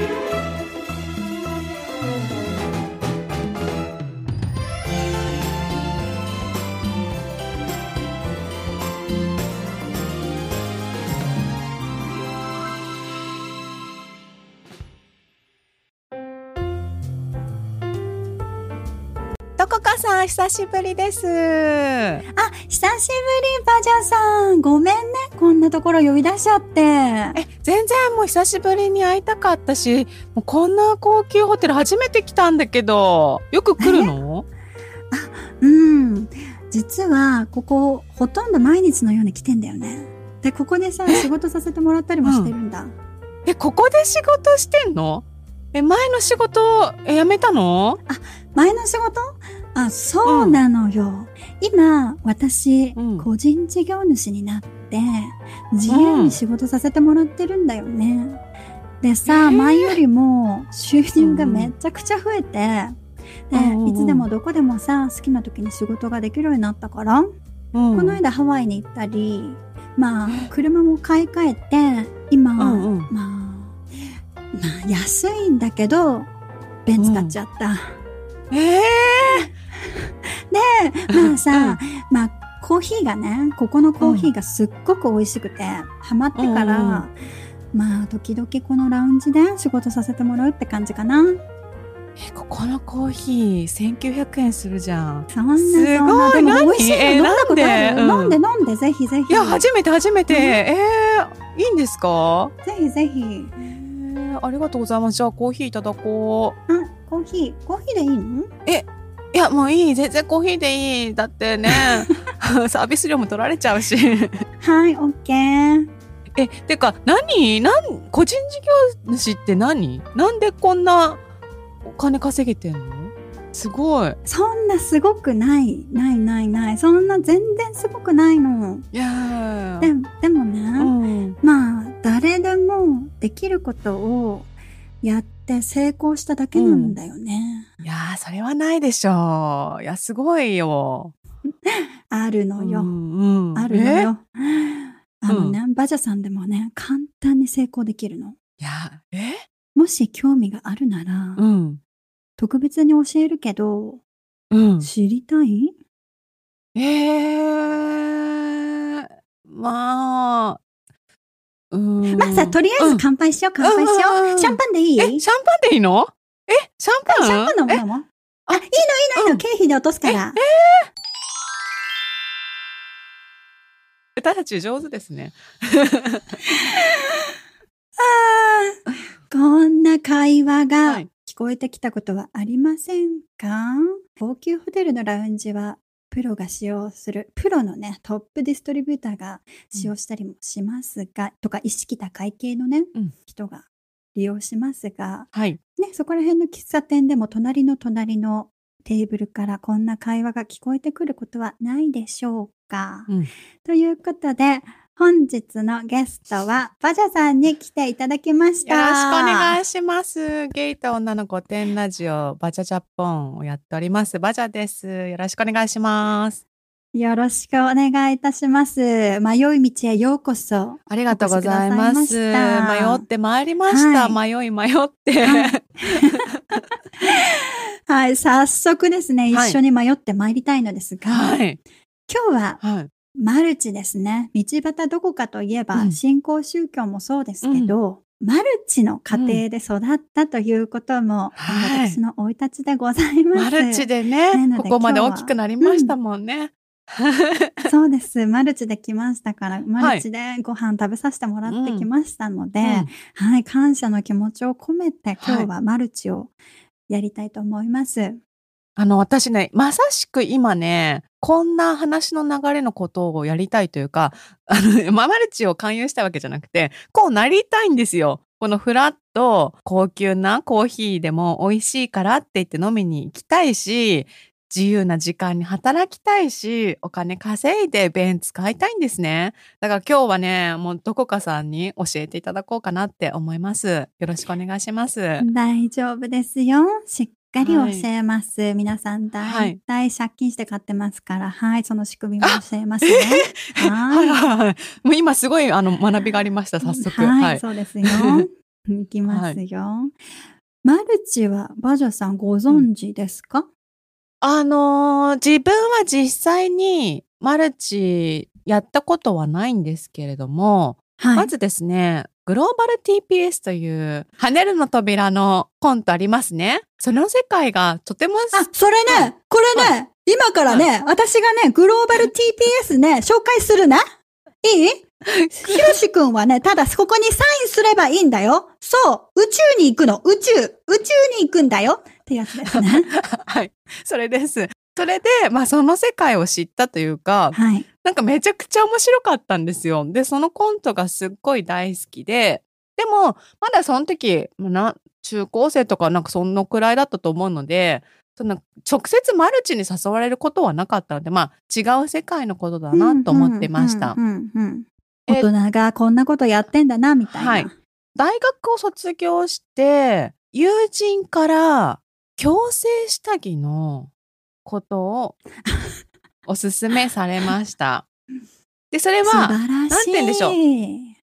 you. どこかさん、久しぶりです。あ、久しぶり、バジャさん。ごめんね。こんなところ呼び出しちゃって。え、全然もう久しぶりに会いたかったし、もうこんな高級ホテル初めて来たんだけど、よく来るの？うん。実は、ここ、ほとんど毎日のように来てんだよね。で、ここでさ、仕事させてもらったりもしてるんだ。え、ここで仕事してんの？え、前の仕事、え、辞めたの？前の仕事？あ、そうなのよ。今、私、うん。個人事業主になって、自由に仕事させてもらってるんだよね。でさ、へー。前よりも収入がめちゃくちゃ増えて、で、うんうんうん。いつでもどこでもさ、好きな時に仕事ができるようになったから、うん。この間ハワイに行ったり、まあ、車も買い替えて、今、うんうん。まあ、まあ、安いんだけど、ベンツ買っちゃった。ええまあさ、まあ、コーヒーがね、ここのコーヒーがすっごく美味しくて、ハマってから、うんうんまあ、時々このラウンジで仕事させてもらうって感じかな。え、ここのコーヒー1900円するじゃん。そんな、すごいでも美味しいの何飲んだことある？えなんで？飲んで飲んで、ぜひぜひ。いや、初めて初めて。えー、いいんですか？ぜひぜひ。えー、ありがとうございます。じゃあコーヒーいただこう。あ、コーヒー、コーヒーでいいの？いや、もういい。全然コーヒーでいい。だってね、サービス料も取られちゃうし。はい、オッケー。え、てか、何？なん、個人事業主って何？なんでこんなお金稼げてんの？すごい。そんなすごくない、ないないない。そんな全然すごくないの。いやででもね、うん。まあ、誰でもできることをやって成功しただけなんだよね。いやー、それはないでしょう。いや、すごいよ。あるのよ。うんうんあるのよ。あのね、バジャさんでもね、簡単に成功できるの。えいや、え？もし興味があるなら、うん。特別に教えるけど、うん。知りたい？えー、まあ、うん。まあさ、とりあえず乾杯しよう、乾杯しよう。シャンパンでいい？え、シャンパンでいいの？え、シャンパン？シャンパン飲むえ飲むあ、いいのいいのいいの、うん。経費で落とすから。私たち上手ですね。こんな会話はがい。聞こえてきたことはありませんか、高級ホテルのラウンジはプロが使用する、プロのね、トップディストリビューターが使用したりもしますが、とか意識高い系のね、うん。人が利用しますが、はい。ね、そこら辺の喫茶店でも隣の隣のテーブルからこんな会話が聞こえてくることはないでしょうか、うん。ということで、本日のゲストはバジャさんに来ていただきました。よろしくお願いします。ゲイと女の御殿ラジオ、バジャジャポンをやっております。バジャです。よろしくお願いします。よろしくお願いいたします。迷い道へようこそ。ありがとうございます。迷ってまいりました。は迷い迷って。はいはい、早速ですね、はい一緒に迷ってまいりたいのですが、はい。今日ははい。マルチですね。道端どこかといえば、うん新興宗教もそうですけど、マルチの家庭で育ったということも、はい私の生い立ちでございます。マルチでなね、ここまで大きくなりましたもんね。そうです。マルチで来ましたから、マルチでご飯食べさせてもらってきましたので、うんはい、感謝の気持ちを込めて、今はい日はマルチをやりたいと思います。あの、私ね、まさしく今ね、こんな話の流れのことをやりたいというか、あの、ママルチを勧誘したわけじゃなくて、こうなりたいんですよ。このフラット、高級なコーヒーでも美味しいからって言って飲みに行きたいし、自由な時間に働きたいし、お金稼いでベンツ買いたいんですね。だから今日はね、もうどこかさんに教えていただこうかなって思います。よろしくお願いします。大丈夫ですよ。しっかり教えます。皆さんはい大体借金して買ってますから、はい、その仕組みも教えますね。はいははいはい。もう今すごいあの学びがありました、早速。はい、はい。そうですよ。いきますよ。マルチはバジャさんご存知ですか、あのー自分は実際にマルチやったことはないんですけれども、はい。まずですね、グローバル TPS という、跳ねるの扉のコントありますね。その世界がとてもす、あ、それね、これね、今からね、私がね、グローバル TPS ね、紹介するね。いい？ひろしくんはね、ただここにサインすればいいんだよ。そう、宇宙に行くの、宇宙、宇宙に行くんだよ。ってやつですね。はい、それです。それで、まあその世界を知ったというか、はい。なんかめちゃくちゃ面白かったんですよ。で、そのコントがすっごい大好きで、でも、まだその時、中高生とかなんかそのくらいだったと思うので、その直接マルチに誘われることはなかったので、まあ違う世界のことだなと思ってました。大人がこんなことやってんだな、みたいな。はい大学を卒業して、友人から強制下着のことをおすすめされました。で、それ素は、晴らしい。なんて言うんでしょう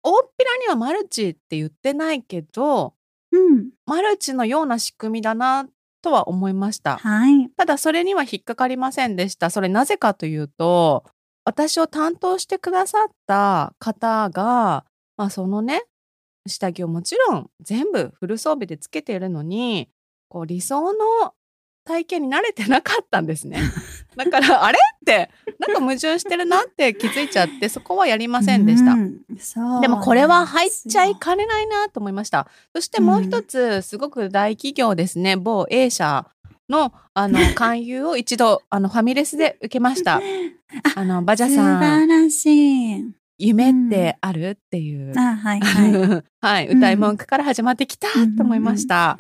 大っぴらにはマルチって言ってないけど、うん。マルチのような仕組みだなとは思いました。はい。ただそれには引っかかりませんでした。それなぜかというと、私を担当してくださった方が、まあそのね、下着をもちろん全部フル装備でつけているのに、こう理想の体型に慣れてなかったんですね。だから、あれって、なんか矛盾してるなって気づいちゃって、そこはやりませんでした。うんでもこれは入っちゃいかかねないなと思いました。そしてもう一つ、すごく大企業ですね、某 A 社のあの勧誘を一度あのファミレスで受けました。あのバジャ素さん、晴らしい。夢ってあるっていう、あ、はいはい。はい、うん歌い文句から始まってきたと思いました。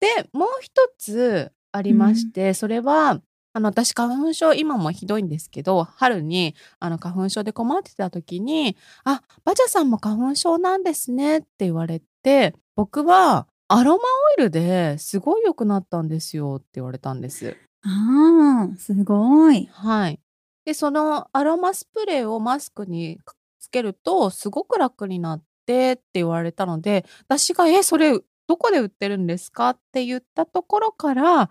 で、もう一つありまして、それは、あの、私、花粉症、今もひどいんですけど、春に、あの、花粉症で困ってた時に、あ、バジャさんも花粉症なんですねって言われて、僕は、アロマオイルですごい良くなったんですよって言われたんです。ああ、すごい。はい。で、そのアロマスプレーをマスクにつけると、すごく楽になってって言われたので、私が、え、それ、どこで売ってるんですか？って言ったところから、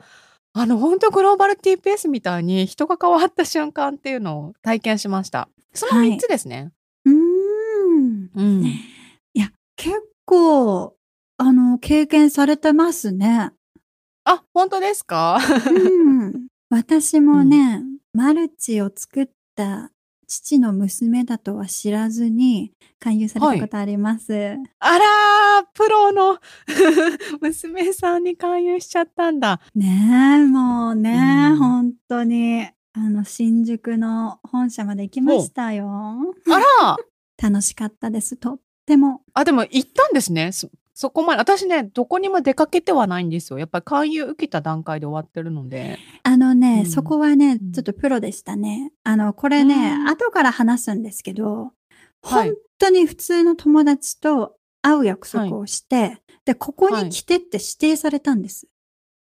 あの、本当グローバル TPS みたいに人が変わった瞬間っていうのを体験しました。そのはい3つですね。うーん。うん。いや、結構、あの、経験されてますね。あ、本当ですか？うん。私もね、マルチを作った父の娘だとは知らずに勧誘されたことあります。あらー、プロの 娘さんに勧誘しちゃったんだ。ねえ、もうね、うん本当に、あの、新宿の本社まで行きましたよ。あら 楽しかったです。とっても。あ、でも行ったんですね。そ、そこまで。私ね、どこにも出かけてはないんですよ。やっぱり勧誘受けた段階で終わってるので。あのね、うんそこはねうん、ちょっとプロでしたね。あの、これね、うん後から話すんですけど、はい本当に普通の友達と会う約束をして、で、ここに来てって指定されたんです。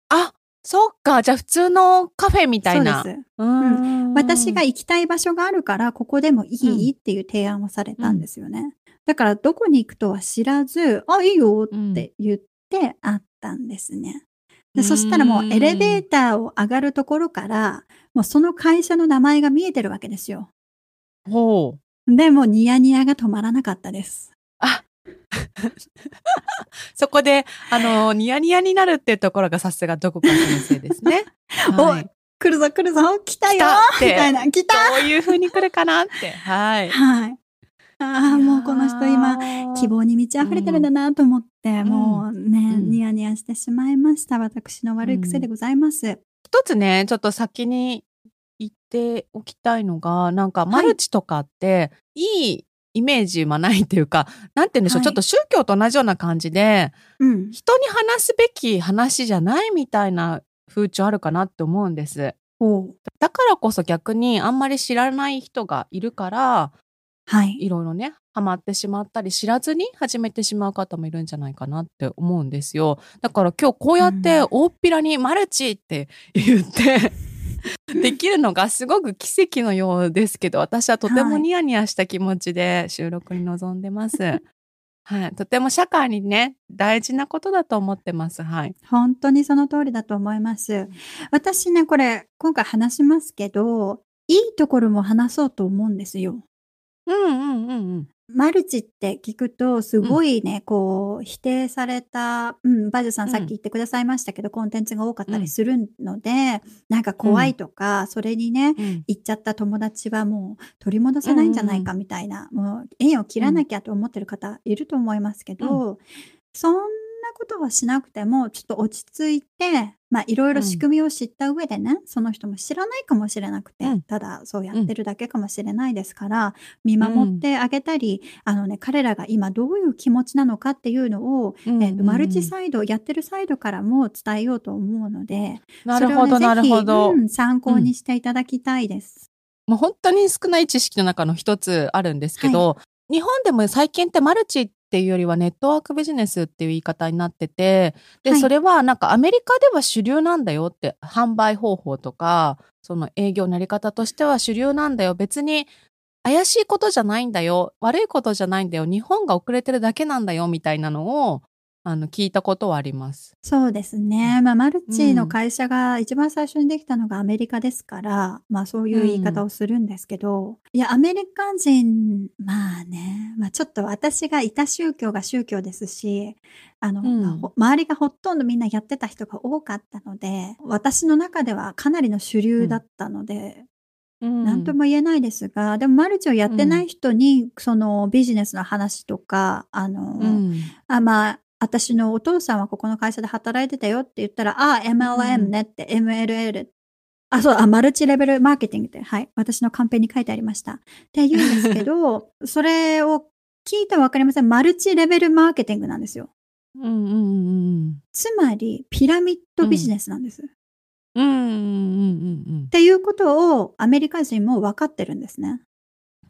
あ、そっか。じゃあ普通のカフェみたいな。そうです。うーん私が行きたい場所があるから、ここでもいい、っていう提案をされたんですよね。だから、どこに行くとは知らず、あ、いいよって言って会ったんですね。でそしたらもうエレベーターを上がるところから、もうその会社の名前が見えてるわけですよ。ほう。でもニヤニヤが止まらなかったです。あ そこで、あの、ニヤニヤになるっていうところがさすがどこか先生ですね。はい。来るぞ来るぞ来たよみたいな、来たどういう風に来るかなって。はい。はい。ああ、もうこの人今、希望に満ち溢れてるんだなと思って、んもうね、うんニヤニヤしてしまいました。私の悪い癖でございます。一つね、ちょっと先に言っておきたいのが、なんかマルチとかって、いいイメージはないっていうか、なんて言うんでしょう、はいちょっと宗教と同じような感じで、うん。人に話すべき話じゃないみたいな風潮あるかなって思うんです。だからこそ逆にあんまり知らない人がいるから、はい。いろいろね、ハマってしまったり、知らずに始めてしまう方もいるんじゃないかなって思うんですよ。だから今日こうやってうん大っぴらにマルチって言って、できるのがすごく奇跡のようですけど、私はとてもはいニヤニヤした気持ちで収録に臨んでます。はい。とても社会にね、大事なことだと思ってます。はい。本当にその通りだと思います。私ね、これ、今回話しますけど、いいところも話そうと思うんですよ。うんうんうんうん。マルチって聞くと、すごいね、こう、否定された、うん、バジュさんうん。さっき言ってくださいましたけど、コンテンツが多かったりするので、なんか怖いとか、それにね、うん。行っちゃった友達はもう取り戻せないんじゃないかみたいな、もう縁を切らなきゃと思ってる方いると思いますけど、そんなことはしなくても、ちょっと落ち着いて、まあいろいろ仕組みを知った上でね、その人も知らないかもしれなくて、うん。ただそうやってるだけかもしれないですから、見守ってあげたり、あのね、彼らが今どういう気持ちなのかっていうのを、うん。えっとマルチサイド、やってるサイドからも伝えようと思うので、なるほど、ねなるほど。参考にしていただきたいです。もう本当に少ない知識の中の一つあるんですけど、日本でも最近ってマルチっていうよりはネットワークビジネスっていう言い方になってて、で、はいそれはなんかアメリカでは主流なんだよって、販売方法とか、その営業のやり方としては主流なんだよ。別に怪しいことじゃないんだよ。悪いことじゃないんだよ。日本が遅れてるだけなんだよ。みたいなのを、あの、聞いたことはあります。そうですね。まあ、マルチの会社が一番最初にできたのがアメリカですから、まあそういう言い方をするんですけど、いや、アメリカ人、まあね、まあちょっと私がいた宗教が宗教ですし、あの、うん。周りがほとんどみんなやってた人が多かったので、私の中ではかなりの主流だったので、うん。なんとも言えないですが、でもマルチをやってない人に、そのビジネスの話とか、あの、うん。あ、まあ、私のお父さんはここの会社で働いてたよって言ったら、あ、MLM ねって、MLL。あ、そう、あ、マルチレベルマーケティングって、はい。私のカンペに書いてありました。って言うんですけど、それを聞いてわかりません。マルチレベルマーケティングなんですよ。うんうんうんつまり、ピラミッドビジネスなんです。っうん。うんうんうんうん。ていうことをアメリカ人も分かってるんですね。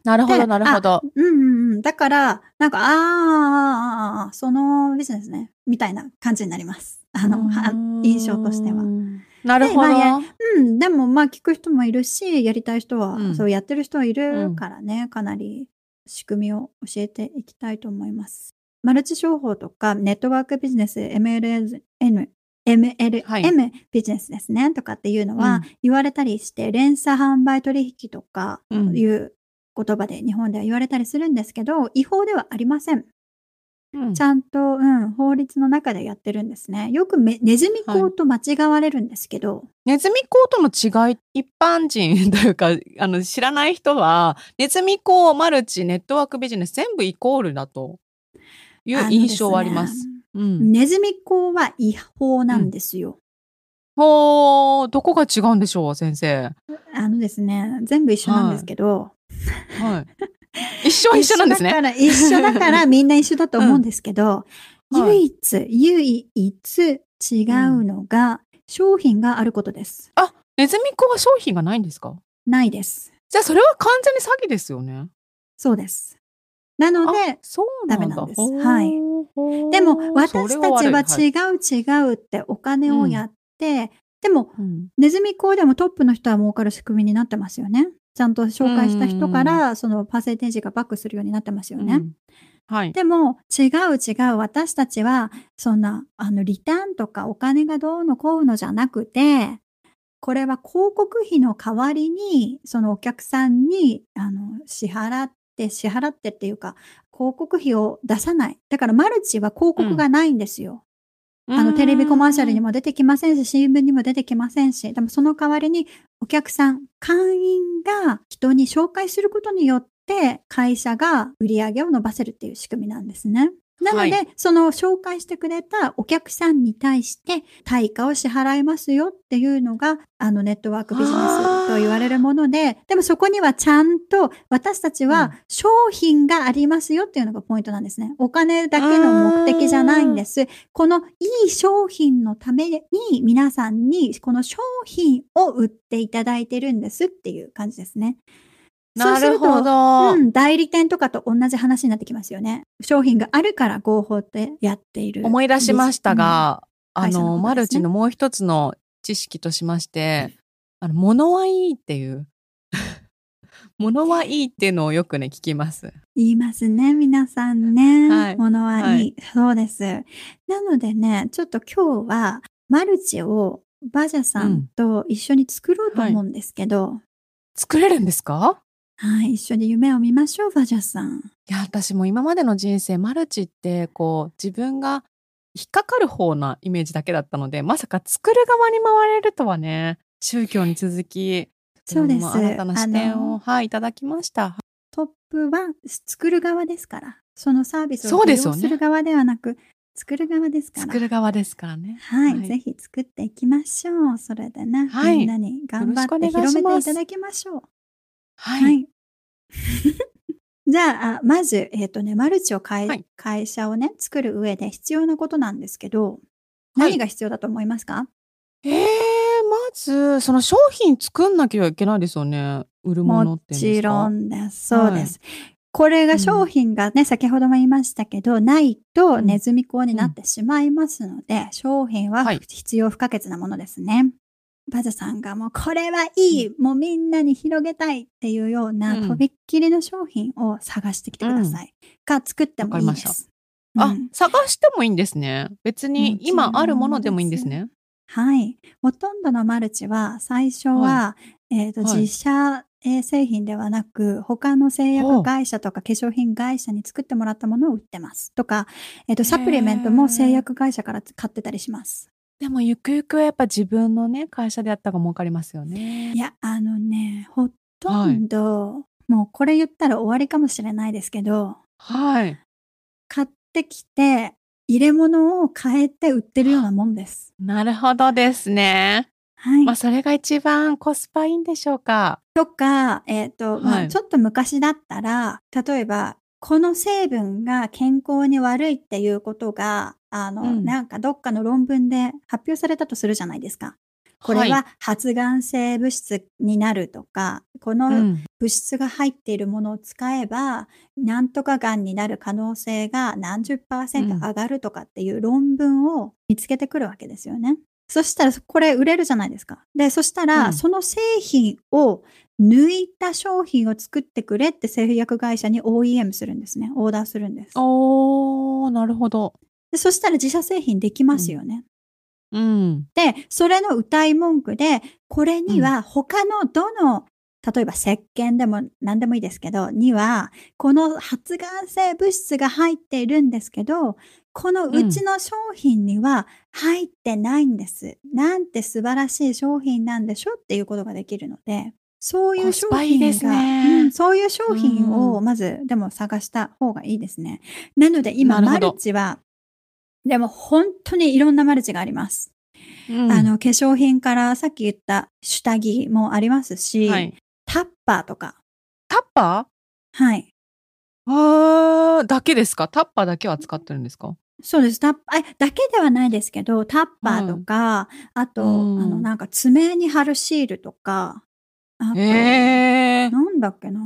でなるほど、なるほど。うんうんうん。だから、なんか、あーあそのビジネスね、みたいな感じになります。あの、は印象としては。なるほど。でまあうん、でもまあ聞く人もいるし、やりたい人は、うんそうやってる人はいるからね、かなり仕組みを教えていきたいと思います。マルチ商法とかネットワークビジネス、MLN、MLM、はいビジネスですね、とかっていうのはうん言われたりして、連鎖販売取引とかうんいう言葉で日本では言われたりするんですけど、違法ではありません。うんちゃんと、うん、法律の中でやってるんですね。よくめネズミ講と間違われるんですけど、ネズミ講との違い、一般人というか、あの、知らない人は、ネズミ講、マルチ、ネットワークビジネス、全部イコールだという印象はあります。すねうん。ネズミ講は違法なんですよ。ほー、どこが違うんでしょう、先生。あのですね、全部一緒なんですけど、はい。一緒一緒なんですね。一緒だから、一緒だからみんな一緒だと思うんですけど、うんはい唯一、唯一違うのが、商品があることです。ネズミ講は商品がないんですか？ないです。じゃあ、それは完全に詐欺ですよね。そうです。なのあで、そう。ダメなんですはいでも私たちは違う違うってお金をやって、でもうんネズミ講でもトップの人は儲かる仕組みになってますよね。ちゃんと紹介した人からそのパーセンテージがバックするようになってますよね。うんはい。でも違う違う私たちはそんなあのリターンとかお金がどうのこうのじゃなくてこれは広告費の代わりにそのお客さんにあの支払って支払ってっていうか広告費を出さない。だからマルチは広告がないんですよ。あのテレビコマーシャルにも出てきませんし、新聞にも出てきませんし、でもその代わりにお客さん、会員が人に紹介することによって会社が売り上げを伸ばせるっていう仕組みなんですね。なので、はその紹介してくれたお客さんに対して対価を支払いますよっていうのが、あのネットワークビジネスと言われるもので、でもそこにはちゃんと私たちうんは商品がありますよっていうのがポイントなんですね。お金だけの目的じゃないんです。このいい商品のために皆さんにこの商品を売っていただいてるんですっていう感じですね。なるほど。うん、代理店とかと同じ話になってきますよね。商品があるから合法ってやっている。思い出しましたが、あ会社のの、ねマルチのもう一つの知識としまして、あの、物はいいっていう。物はいいっていうのをよくね、聞きます。言いますね、皆さんね。はいものはいい、はいそうです。なのでね、ちょっと今日はマルチをバジャさんと一緒に作ろうと思うんですけど、作れるんですか？はい、一緒に夢を見ましょう、バジャさん。いや、私も今までの人生、マルチって、こう、自分が引っかかる方なイメージだけだったので、まさか作る側に回れるとはね、宗教に続き、そうですん新たな視点を、はい、いただきました。トップは作る側ですから。そのサービスを利用そうですよねする側ではなく、作る側ですから。作る側ですからね。はい、はいぜひ作っていきましょう。それでね、はいみんなに頑張って広めていただきましょう。はい。はい。じゃああ、まず、えっ、とね、マルチを変え、はい会社をね、作る上で必要なことなんですけど、はい何が必要だと思いますか、えー、まず、その商品作んなきゃいけないですよね。売るものもっていうんですか？ちろんです。そうです。これが商品がね、先ほども言いましたけど、ないとうんネズミ講になってしまいますので、商品ははい必要不可欠なものですね。バザさんがもうこれはいい、もうみんなに広げたいっていうような、うんとびっきりの商品を探してきてください。か作ってもいいです。あ、うん探してもいいんですね。別に今あるものでもいいんですね。はい。ほとんどのマルチは最初は、えっ、と、はい自社えー製品ではなく、他の製薬会社とか化粧品会社に作ってもらったものを売ってます。とか、えっ、と、サプリメントも製薬会社から買ってたりします。でもゆくゆくはやっぱ自分のね、会社でやった方が儲かりますよねい。や、あのね、ほとんど、もうこれ言ったら終わりかもしれないですけど、はい。買ってきて、入れ物を変えて売ってるようなもんです。なるほどですね。はい。まあそれが一番コスパいいんでしょうか。とか、えっ、と、まあ、はいちょっと昔だったら、例えば、この成分が健康に悪いっていうことが、あの、うんなんかどっかの論文で発表されたとするじゃないですか。これは発がん性物質になるとか、こい、のうん物質が入っているものを使えば、なんとかがんになる可能性が何十パーセント上がるとかっていう論文を見つけてくるわけですよね。そしたら、これ売れるじゃないですか。で、そしたら、うんその製品を抜いた商品を作ってくれって製薬会社に OEM するんですね。オーダーするんです。おー、なるほど。でそしたら自社製品できますよね。うん。で、それの歌い文句で、これには他のどの、例えば石鹸でも何でもいいですけど、には、この発がん性物質が入っているんですけど、このうちの商品には入ってないんです。なんて素晴らしい商品なんでしょっていうことができるので、そういう商品が、ですねうんそういう商品うんをまずでも探した方がいいですね。なので今マルチは、でも本当にいろんなマルチがあります。うんあの、化粧品からさっき言った下着もありますし、はい。タッパーとか。タッパはい。ーあーだけですか？タッパーだけは使ってるんですか？そうです。タッパー、えだけではないですけど、タッパーとか、あと、うんあの、なんか爪に貼るシールとか、あと、へえ。なんだっけな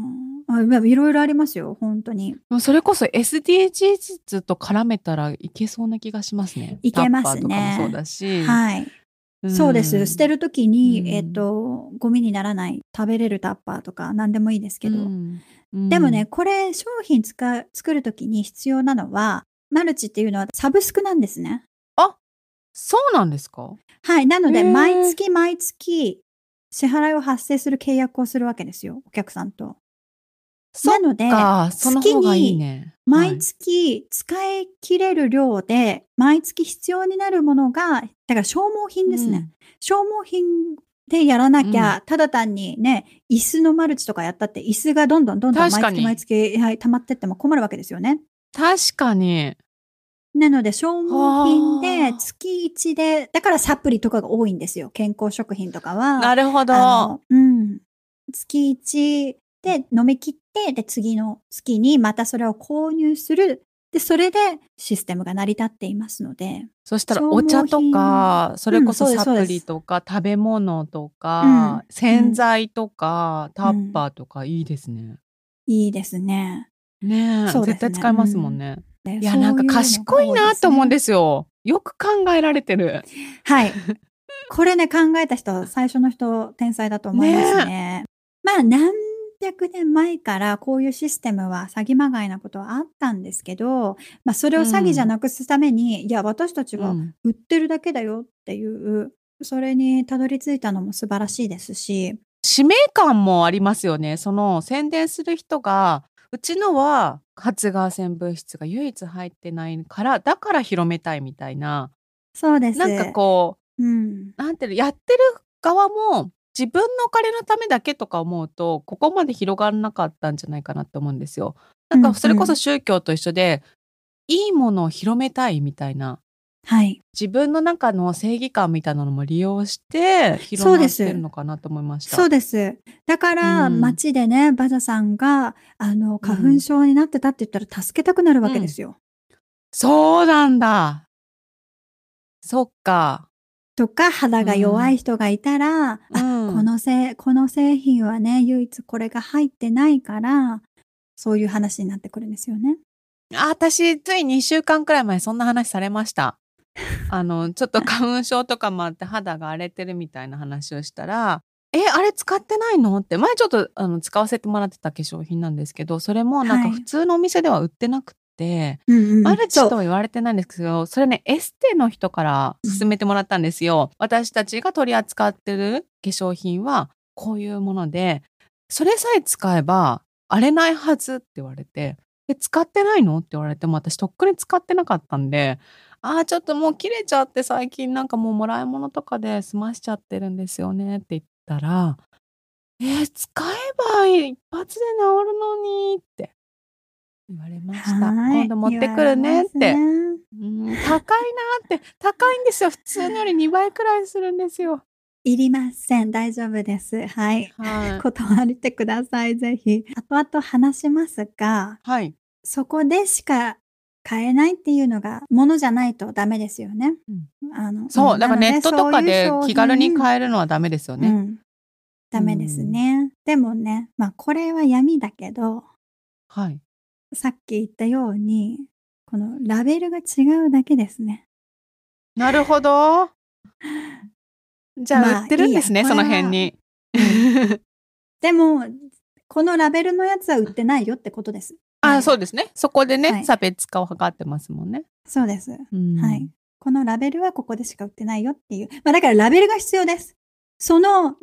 あいろいろありますよ、本当に。それこそ SDGs と絡めたらいけそうな気がしますね。いけますねタッパーとかもそうだし。はい。んそうです。捨てるときに、うんえっ、と、ゴミにならない、食べれるタッパーとか、何でもいいですけど、うんうんでもね、これ商品使う作るときに必要なのは、マルチっていうのはサブスクなんですね。そうなんですか？はい。なので、毎月毎月支払いを発生する契約をするわけですよ。お客さんと。なので、か、その方がいいね。毎月使い切れる量で、毎月必要になるものが、だから消耗品ですね。消耗品でやらなきゃ、ただ単にね、椅子のマルチとかやったって、椅子がどんどんどんどん毎月毎月、はい、溜まってっても困るわけですよね。確かに。なので、消耗品はであ月1で、だからサプリとかが多いんですよ。健康食品とかは。なるほど。うん。月1で飲み切って、で、次の月にまたそれを購入する。で、それでシステムが成り立っていますので。そしたらお茶とか、それこそサプリとか、食べ物とか、洗剤とか、タッパーとかいいですね。いいですね。ねえ、ね絶対使えますもんね。でいや、なんか賢いなと思うんですよ。よく考えられてる。はい。これね、考えた人、最初の人、天才だと思いますね。まあ、なん300年前からこういうシステムは詐欺まがいなことはあったんですけど、まあ、それを詐欺じゃなくすために、いや、私たちはうん売ってるだけだよっていう、それにたどり着いたのも素晴らしいですし、使命感もありますよね。その宣伝する人が、うちのは発が線物質が唯一入ってないから、だから広めたいみたいな。そうです。なんかこうん。う、なんていうの、やってる側も自分のお金のためだけとか思うと、ここまで広がらなかったんじゃないかなって思うんですよ。なんかそれこそ宗教と一緒で、いいものを広めたいみたいな。はい。自分の中の正義感みたいなのも利用して広まってるのかなと思いました。そうです。だから、うん街でね、バザさんが、あの、花粉症になってたって言ったら助けたくなるわけですよ。そうなんだ。そっか。とか、肌が弱い人がいたら、あうんこのせ、この製品はね、唯一これが入ってないから、そういう話になってくるんですよね。あ、私、つい2週間くらい前そんな話されました。あの、ちょっと花粉症とかもあって肌が荒れてるみたいな話をしたら、え、あれ使ってないの？って、前ちょっとあの使わせてもらってた化粧品なんですけど、それもなんかはい。普通のお店では売ってなくて、うんうん。マルチとは言われてないんですけど、それね、エステの人から勧めてもらったんですよ。私たちが取り扱ってる化粧品はこういうもので、それさえ使えば荒れないはずって言われて、え、使ってないの？って言われても私とっくに使ってなかったんで、ああ、ちょっともう切れちゃって最近なんかもうもらい物とかで済ましちゃってるんですよねって言ったら、えー使えば一発で治るのにって言われました。はい今度持ってくるねって。ねうん高いなって高いんですよ普通のより2倍くらいするんですよ。いりません。大丈夫です。はい。はい。断りてください、ぜひ。後々話しますが、はい。そこでしか買えないっていうのが、ものじゃないとダメですよね。あのそうだからネットとかで気軽にえ買えるのはダメですよね。うん。ダメですね。でもね、まあこれは闇だけど、はい。さっき言ったように、このラベルが違うだけですね。なるほど。じゃあ、まあ売ってるんですねいいやその辺に。でも、このラベルのやつは売ってないよってことです。あそうですね。そこでね、はい差別化を図ってますもんね。そうです。うんはい。。このラベルはここでしか売ってないよっていう。まあだからラベルが必要です。その。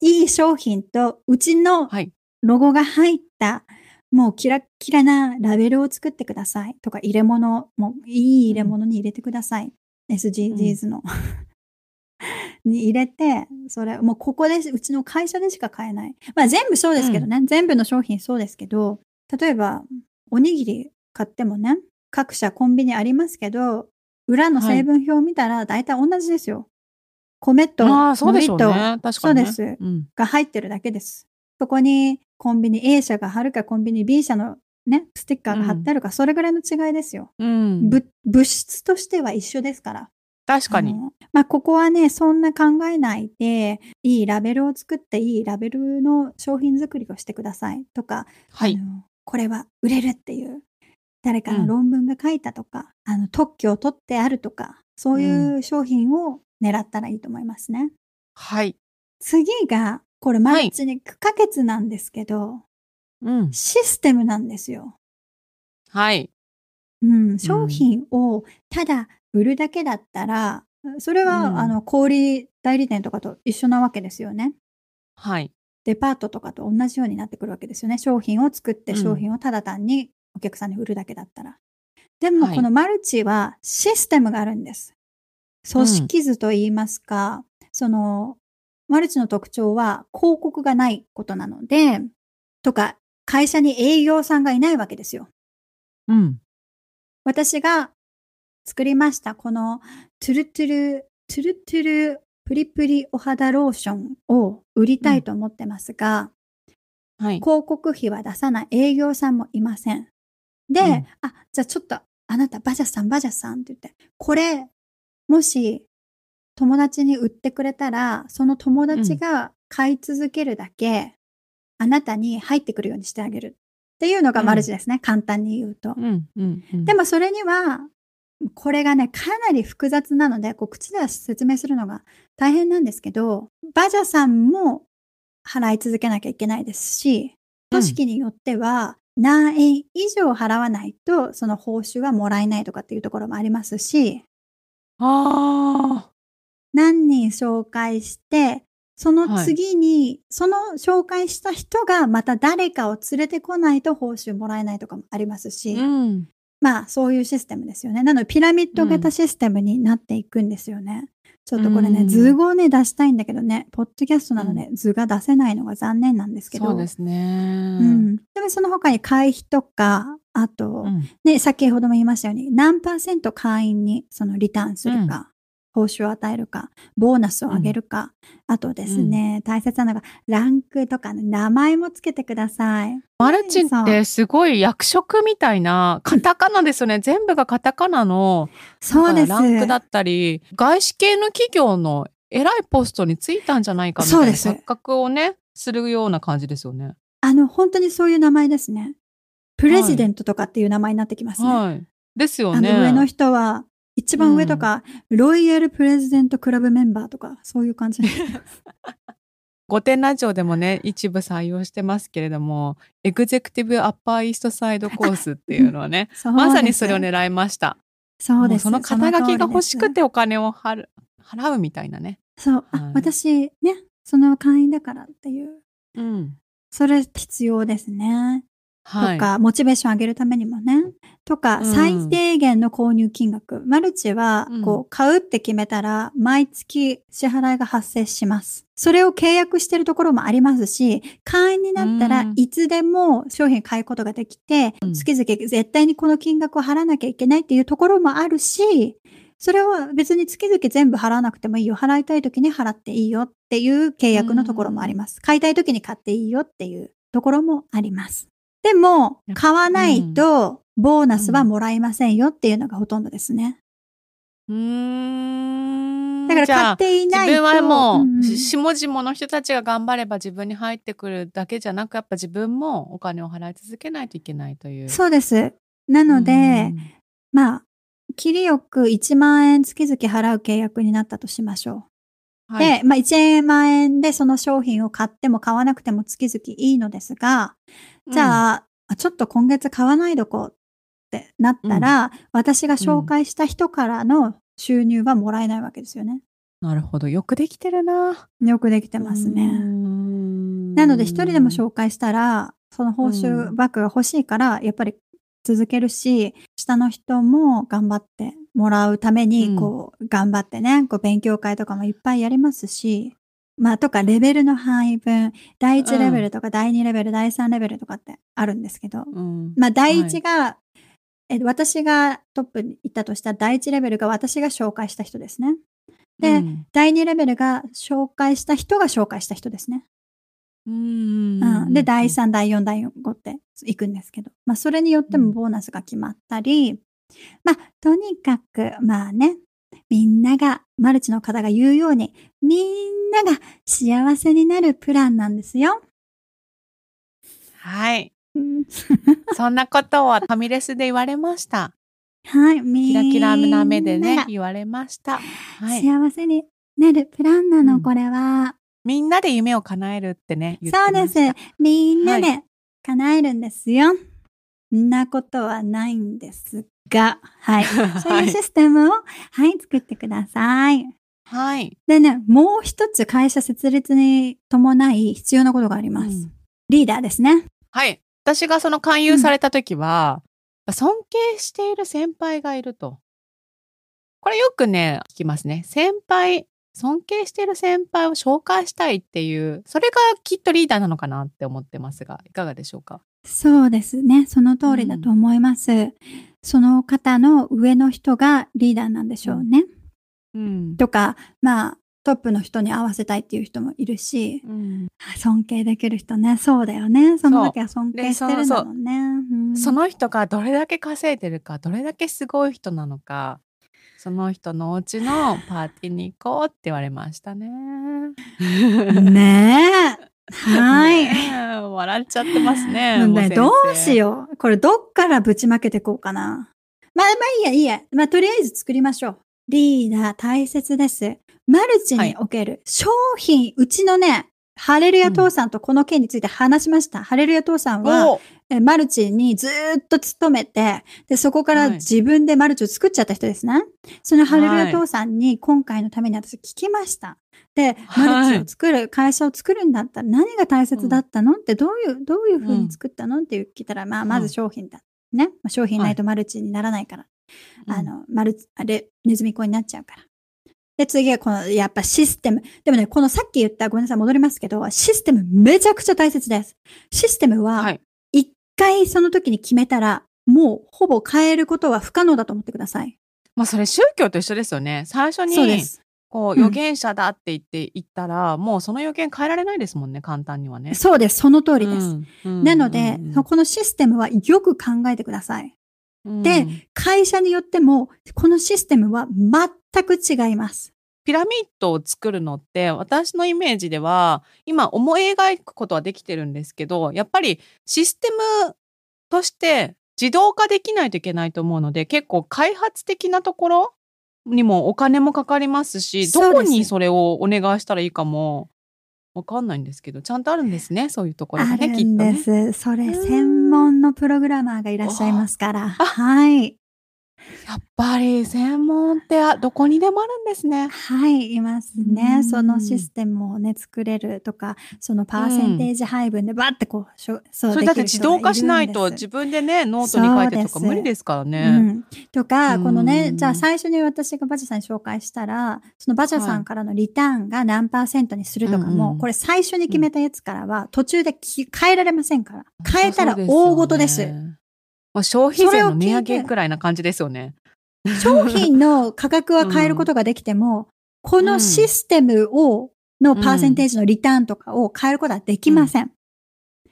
いい商品とうちのはい。ロゴが入った、もうキラッキラなラベルを作ってくださいとか入れ物もいい入れ物に入れてください。SDGs の。に入れて、それ、もうここで、うちの会社でしか買えない。まあ全部そうですけどね。全部の商品そうですけど、例えば、おにぎり買ってもね、各社コンビニありますけど、裏の成分表を見たら大体同じですよ。米とああ、そうでしょう海ね。と確かに、ね。そうですうん。が入ってるだけです。そこにコンビニ A 社が貼るかコンビニ B 社のね、ステッカーが貼ってあるか、それぐらいの違いですよ。うん。ぶ物質としては一緒ですから。確かに。まあ、ここはね、そんな考えないで、いいラベルを作って、いいラベルの商品作りをしてくださいとか、はいあ。のこれは売れるっていう、誰かうんの論文が書いたとか、あの特許を取ってあるとか、そういう商品を狙ったらいいと思いますね。はい。次が、これマルチに不可欠なんですけど、うん。システムなんですよ。はい。うん、商品をただ売るだけだったら、それは、うんあの小売代理店とかと一緒なわけですよね。はい。デパートとかと同じようになってくるわけですよね。商品を作ってうん商品をただ単にお客さんに売るだけだったら。でもはいこのマルチはシステムがあるんです。組織図と言いますか、そのマルチの特徴は広告がないことなので、とか会社に営業さんがいないわけですよ。うん。私が作りましたこのトゥルトゥル、トゥルトゥルプリプリお肌ローションを売りたいと思ってますが、はい。広告費は出さない営業さんもいません。で、うんあ、じゃあちょっとあなたバジャさんバジャさんって言って、これ、もし友達に売ってくれたら、その友達が買い続けるだけ、あなたに入ってくるようにしてあげるっていうのがマルチですね。簡単に言うと。うん。うん。うんでもそれには、これがね、かなり複雑なので、こう口では説明するのが大変なんですけど、バジャさんも払い続けなきゃいけないですし、組織によっては、何円以上払わないと、その報酬はもらえないとかっていうところもありますし、あ何人紹介して、その次に、その紹介した人がまた誰かを連れてこないと報酬もらえないとかもありますし、あ。うん。まあそういうシステムですよね。なのでピラミッド型システムになっていくんですよね。ちょっとこれね、うん図をね出したいんだけどね、ポッドキャストなので図が出せないのが残念なんですけど。そうですね。うん。でもその他に会費とか、あと、うん。ね、先ほども言いましたように、何パーセント会員にそのリターンするか、報酬を与えるか、ボーナスを上げるか、あとですね、大切なのが、ランクとかの名前もつけてください。マルチってすごい役職みたいな、カタカナですよね。全部がカタカナの、そうです。ランクだったり、外資系の企業の偉いポストについたんじゃないかみたいな錯覚をね、するような感じですよね。あの、本当にそういう名前ですね。プレジデントとかっていう名前になってきますね。はい。ですよね。上の人は、一番上とか、ロイヤルプレジデントクラブメンバーとか、そういう感じです。御殿ラジオでもね、一部採用してますけれども、エグゼクティブアッパーイーストサイドコースっていうのはね、まさにそれを狙いました。そうです。もその肩書きが欲しくて。てお金を払う払うみたいなね。そう、あはい私ね、その会員だからっていう。うん。それ必要ですね。はい。とか、モチベーション上げるためにもね。とか、うん最低限の購入金額。マルチはうん、こう、買うって決めたら、毎月支払いが発生します。それを契約してるところもありますし、会員になったらうんいつでも商品買うことができて、うん月々絶対にこの金額を払わなきゃいけないっていうところもあるし、それは別に月々全部払わなくてもいいよ。払いたい時に払っていいよっていう契約のところもあります。買いたい時に買っていいよっていうところもあります。でも買わないと、ボーナスはもらえませんよっていうのがほとんどですね。うーん。だから買っていないと。自分はもう、下々の人たちが頑張れば自分に入ってくるだけじゃなく、やっぱ自分もお金を払い続けないといけないという。そうです。なので、うんまあ、切りよく1万円月々払う契約になったとしましょう。はいで、まあ1万円でその商品を買っても買わなくても月々いいのですが、じゃあ、あちょっと今月買わないどこってなったら、私が紹介した人からの収入はもらえないわけですよね。なるほど。よくできてるな。よくできてますね。ななので一人でも紹介したら、その報酬バックが欲しいから、やっぱり続けるし、下の人も頑張ってもらうためうに、んこう、頑張ってね、こう、勉強会とかもいっぱいやりますし、まあ、とか、レベルの配分、第1レベルとか、第2レベル、第3レベルとかってあるんですけど、うん。まあ、第1が、え私がトップに行ったとしたら、第1レベルが私が紹介した人ですね。でうん。第2レベルが紹介した人が紹介した人ですね。うんうん、で、第3、第4、第5って行くんですけど、まあ、それによってもボーナスが決まったり、まあ、とにかく、まあね、みんなが、マルチの方が言うように、みんなが幸せになるプランなんですよ。はい。うんそんなことをファミレスで言われました。はい、キラキラな目でね、言われました。はい。幸せになるプランなの、うんこれは。みんなで夢を叶えるってね、そうで。す。みんなはで叶えるんですよ。そんなことはないんですが、はい。そういうシステムを、はい、作ってください。はい。でね、もう一つ会社設立に伴い必要なことがあります。うんリーダーですね。はい。私がその勧誘された時は、尊敬している先輩がいると。これよくね、聞きますね。先輩、尊敬している先輩を紹介したいっていう、それがきっとリーダーなのかなって思ってますが、いかがでしょうか？そうですね。その通りだと思います。その方の上の人がリーダーなんでしょうね。うん。とか、まあ、トップの人に合わせたいっていう人もいるし、うんあ尊敬できる人ね、そうだよね。その時は尊敬してるんだもんね。うんその人がどれだけ稼いでるか、どれだけすごい人なのか、その人のお家のパーティーに行こうって言われましたね。ねえ。はい。笑っちゃってますね。どうしよよう。これどっからぶちまけていこうかな。まあまあいいやいいや。まあとりあえず作りましょう。リーダー大切です。マルチにおける商品、うちのね、ハレルヤ父さんとこの件について話しました。ハレルヤ父さんは、マルチにずーっと勤めて、で、そこからはい自分でマルチを作っちゃった人ですね。そのハレルヤ父さんに今回のために私聞きました。で、はいマルチを作る、会社を作るんだったら何が大切だったの？ってどういう、どういう風に作ったの？って聞いたら、まあ、まず商品だ。ね。まあ商品ないとマルチにならないから。あの、マルチ、あれ、ネズミ子になっちゃうから。で、次はこの、やっぱシステム。でもね、このさっき言った、ごめんなさい、戻りますけど、システムめちゃくちゃ大切です。システムは、はい。一回その時に決めたら、もうほぼ変えることは不可能だと思ってください。まあそれ宗教と一緒ですよね。最初に、そうです。うんこう預言者だって言って言ったら、もうその予言変えられないですもんね、簡単にはね。そうです。その通りです。うんうんなので、うんこのシステムはよく考えてください。うんで会社によっても、このシステムは全く違います。ピラミッドを作るのって私のイメージでは今思い描くことはできてるんですけどやっぱりシステムとして自動化できないといけないと思うので結構開発的なところにもお金もかかりますしどこにそれをお願いしたらいいかもわかんないんですけどちゃんとあるんですねそういうところがねきっとねで。す。それうん専門のプログラマーがいらっしゃいますから。はい。やっぱり専門ってあどこにでもあるんですね。はい、いますうね。んそのシステムをね、作れるとか、そのパーセンテージ配分でバッてこう、しょそうそれだって自動化しないと自分でねノートに書いてとか無理ですからうね。ん、とか、うんこのね、じゃあ最初に私がバジャさんに紹介したら、そのバジャさんからのリターンが何パーセントにするとかも、うんうんこれ最初に決めたやつからは途中でき変えられませんから。変えたら大事です。消費税の値上げくらいな感じですよね。商品の価格は変えることができても、このシステムを、のパーセンテージのリターンとかを変えることはできません。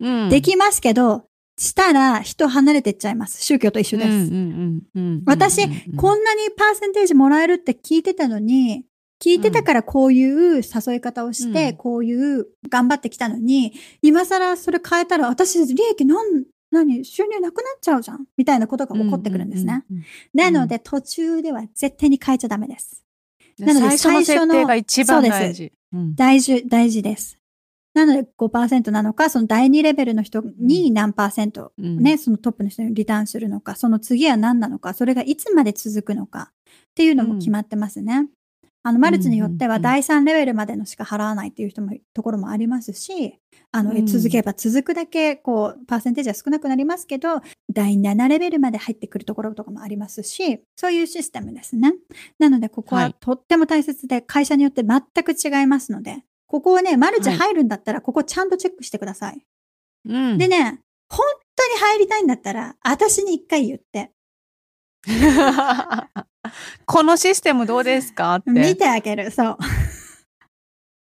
うんできますけど、したら人離れてっちゃいます。宗教と一緒です。うんうんうんうん私うんうんうんこんなにパーセンテージもらえるって聞いてたのに、聞いてたからこういう誘い方をして、うんこういう頑張ってきたのに、今更それ変えたら私利益なん、何？収入なくなっちゃうじゃんみたいなことが起こってくるんですね。なので途中では絶対に変えちゃダメです。うんなので最初の設定が一番そうです大事。うん大事、大事です。なので5%なのか、その第2レベルの人に何パーセント、うんね、そのトップの人にリターンするのか、その次は何なのか、それがいつまで続くのかっていうのも決まってますね。あの、マルチによっては第3レベルまでのしか払わないっていう人も、ところもありますし、あの、うん。続けば続くだけ、こう、パーセンテージは少なくなりますけど、第7レベルまで入ってくるところとかもありますし、そういうシステムですね。なので、ここははい。とっても大切で、会社によって全く違いますので、ここをね、マルチ入るんだったら、ここちゃんとチェックしてください。うん。でね、本当に入りたいんだったら、私に一回言って、このシステムどうですかって。見てあげる。そう。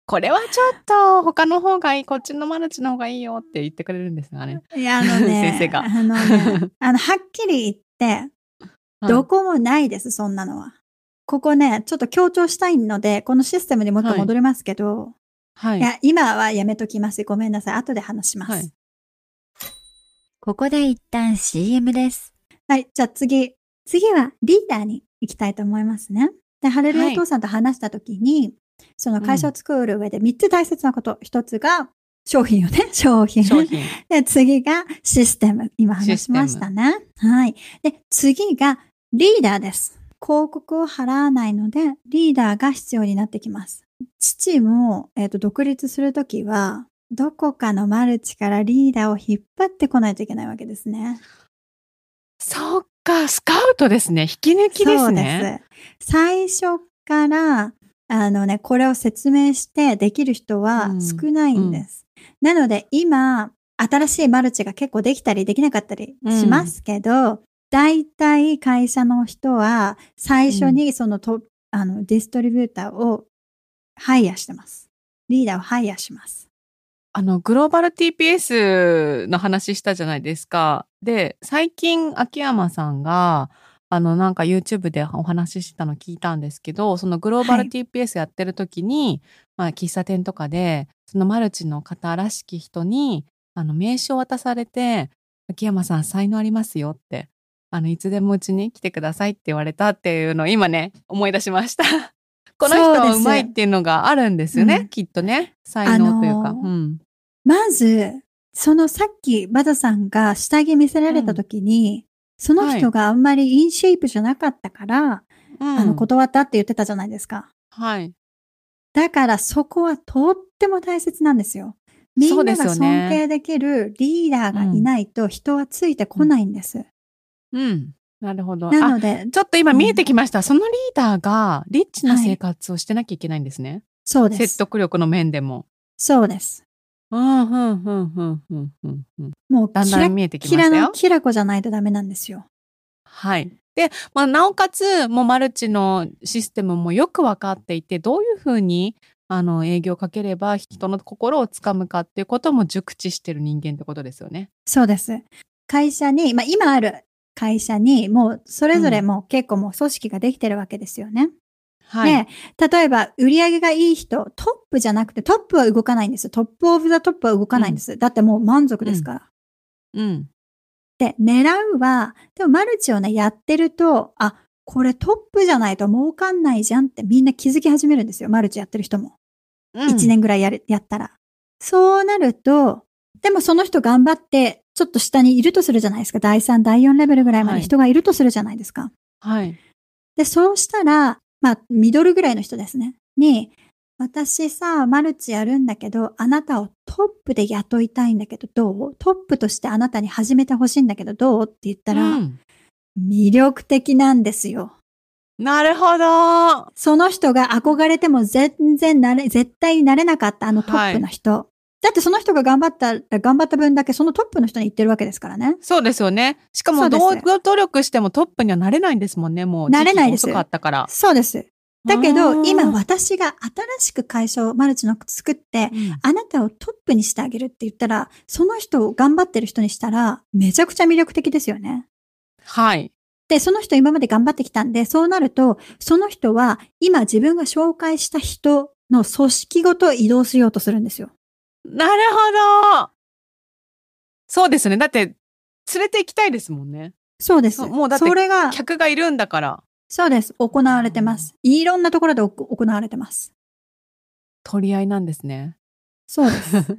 これはちょっと他の方がいい、こっちのマルチの方がいいよって言ってくれるんですがね。いや、あのね、先生があのね、あの、はっきり言って、どこもないです、そんなのは。ここね、ちょっと強調したいので、このシステムにもっと戻りますけど、、はいい。や、今はやめときます。ごめんなさい。後で話します。ははいい。ここで一旦 CM です。じゃあ次。次はリーダーに行きたいと思いますね。で、ハレルヤはい父さんと話したときに、その会社を作る上で3つ大切なこと。1つが商品よね。商品。商品。で、次がシステム。今話しましたね。はい。で、次がリーダーです。広告を払わないので、リーダーが必要になってきます。父も、えっ、と、独立するときは、どこかのマルチからリーダーを引っ張ってこないといけないわけですね。そっか、スカウトですね。引き抜きですね。そうです。最初から、あのね、これを説明してできる人はうん少ないんです。なので今、新しいマルチが結構できたりできなかったりしますけど、大体会社の人は最初にそのト、あの、ディストリビューターをハイヤーしてます。リーダーをハイヤーします。あの、グローバル TPS の話したじゃないですか。で、最近、秋山さんが、あの、なんか YouTube でお話ししたの聞いたんですけど、そのグローバルはい TPS やってる時に、まあ、喫茶店とかで、そのマルチの方らしき人に、あの、名刺を渡されて、秋山さん才能ありますよって、あの、いつでもうちに来てくださいって言われたっていうのを今ね、思い出しました。この人はうまいっていうのがあるんですよね、うんきっとね。才能というか。あのーうん。まず、そのさっきバダさんが下着見せられた時に、その人があんまりインシェイプじゃなかったから、うんあの、断ったって言ってたじゃないですか。はい。だからそこはとっても大切なんですよ。みんでなが尊敬できるリーダーがいないと人はついてこないんです。うん。なるほど。あなので、ちょっと今見えてきました。そのリーダーがリッチな生活をしてなきゃいけないんですね。そうです。説得力の面でも。そうです。うん、うん、うん、うん、うん。もうだんだん見えてきましたよ。キラ子じゃないとダメなんですよ。はい。で、まあ、なおかつ、もうマルチのシステムもよく分かっていて、どういうふうに、あの、営業をかければ人の心をつかむかっていうことも熟知してる人間ってことですよね。そうです。会社に、まあ今ある会社にもうそれぞれもう結構もう組織ができてるわけですよね。はい。で、例えば売り上げがいい人、トップじゃなくてトップは動かないんです。 top of the top は動かないんです。だってもう満足ですから。うん。で、狙うは、でもマルチをね、やってると、あ、これトップじゃないと儲かんないじゃんってみんな気づき始めるんですよ。マルチやってる人も。うん1年ぐらいやる、やったら。そうなると、でもその人頑張って、ちょっと下にいるとするじゃないですか。第3、第4レベルぐらいまで人がいるとするじゃないですか。はい。で、そうしたら、まあ、ミドルぐらいの人ですね。に、私さ、マルチやるんだけど、あなたをトップで雇いたいんだけど、どう？トップとしてあなたに始めてほしいんだけど、どう？って言ったら、うん魅力的なんですよ。なるほど。その人が憧れても全然なれ、絶対になれなかったあのトップの人。だってその人が頑張ったら、頑張った分だけそのトップの人に言ってるわけですからね。そうですよね。しかも、どう努力してもトップにはなれないんですもんね、もう。なれないです遅かったから。そうです。だけあど、ー今私が新しく会社をマルチの作って、うんあなたをトップにしてあげるって言ったら、その人を頑張ってる人にしたら、めちゃくちゃ魅力的ですよね。はい。で、その人今まで頑張ってきたんで、そうなると、その人は今自分が紹介した人の組織ごと移動しようとするんですよ。なるほど。そうですね。だって、連れて行きたいですもんね。そうです。もうだってそれが、客がいるんだから。そうです。行われてます。いろんなところでお行われてます。取り合いなんですね。そうです。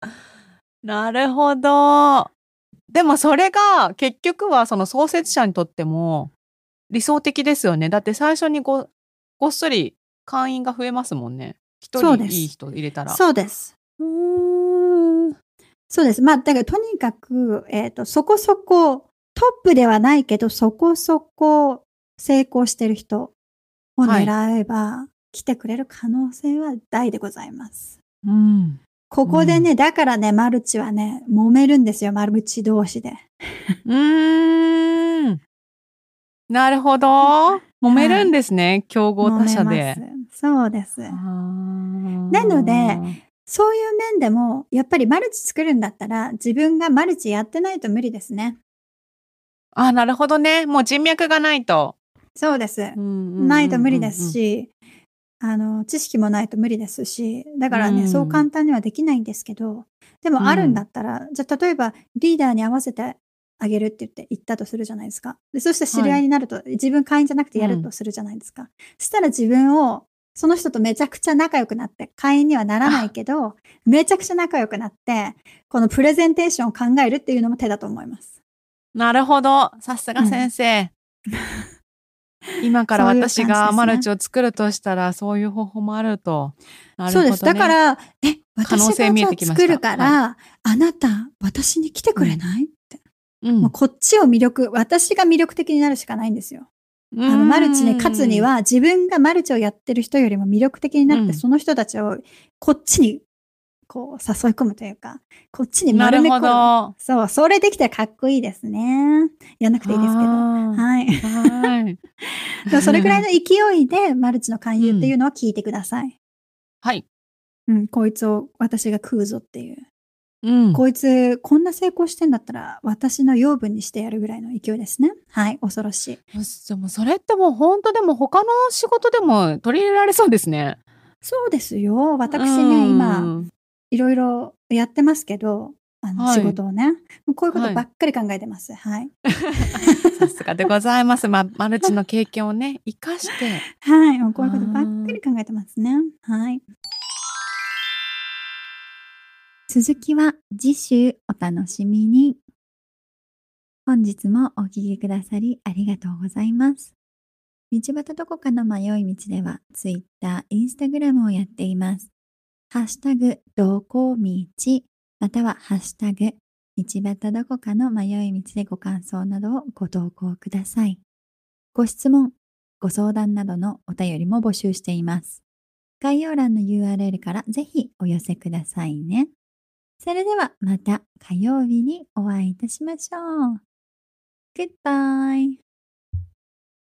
なるほど。でもそれが結局はその創設者にとっても理想的ですよね。だって最初にごごっそり会員が増えますもんね。一人いい人入れたら。そうです。うーん。そうです。まあ、だからとにかく、えっ、と、そこそこ、トップではないけど、そこそこ成功してる人を狙えば、来てくれる可能性は大でございます。うん。ここでね、だからね、マルチはね、揉めるんですよ、マルチ同士で。うーん。なるほど。揉めるんですね。競合他社で。そうです。ななので、そういう面でも、やっぱりマルチ作るんだったら、自分がマルチやってないと無理ですね。あ、なるほどね。もう人脈がないと。そうです。なないと無理です。し、あの、知識もないと無理ですし、だからね、うんそう簡単にはできないんですけど、でもあるんだったら、じゃあ例えばリーダーに合わせてあげるって言って言ったとするじゃないですか。でそして知り合いになると、自分会員じゃなくてやるとするじゃないですか。そしたら自分を、その人とめちゃくちゃ仲良くなって、会員にはならないけど、めちゃくちゃ仲良くなって、このプレゼンテーションを考えるっていうのも手だと思います。なるほど。さすが先生。今からそういう感じ私がマルチを作るとしたら、そういう方法もあると。なるほどねそうです。だか、ら、え、私が作るから、あなた、私に来てくれない、って。うんもうこっちを魅力、私が魅力的になるしかないんですよ。あの、マルチに勝つに、は、自分がマルチをやってる人よりも魅力的になって、うんその人たちをこっちに、こう、誘い込むというか、こっちに丸め込む。ど。そう、それできたらかっこいいですね。やんなくていいですけど。ははい。はい。それぐらいの勢いで、マルチの勧誘っていうのは聞いてください。はい。うん、こいつを私が食うぞっていう。うん。こいつ、こんな成功してんだったら、私の養分にしてやるぐらいの勢いですね。はい、恐ろしい。でもそれってもう本当でも他の仕事でも取り入れられそうですね。そうですよ。私うね、ん今、いろいろやってますけど、あの、はい仕事をね。こういうことばっかり考えてます。はい。さすがでございます。ま、マルチの経験をね、活かして。はい。こういうことばっかり考えてますね。はい。続きは次週お楽しみに。本日もお聞きくださりありがとうございます。道端どこかの迷い道では Twitter、Instagram をやっています。ハッシュタグ、どこ道、またはハッシュタグ、道端どこかの迷い道でご感想などをご投稿ください。ご質問、ご相談などのお便りも募集しています。概要欄の URL からぜひお寄せくださいね。それではまた火曜日にお会いいたしましょう。Goodbye!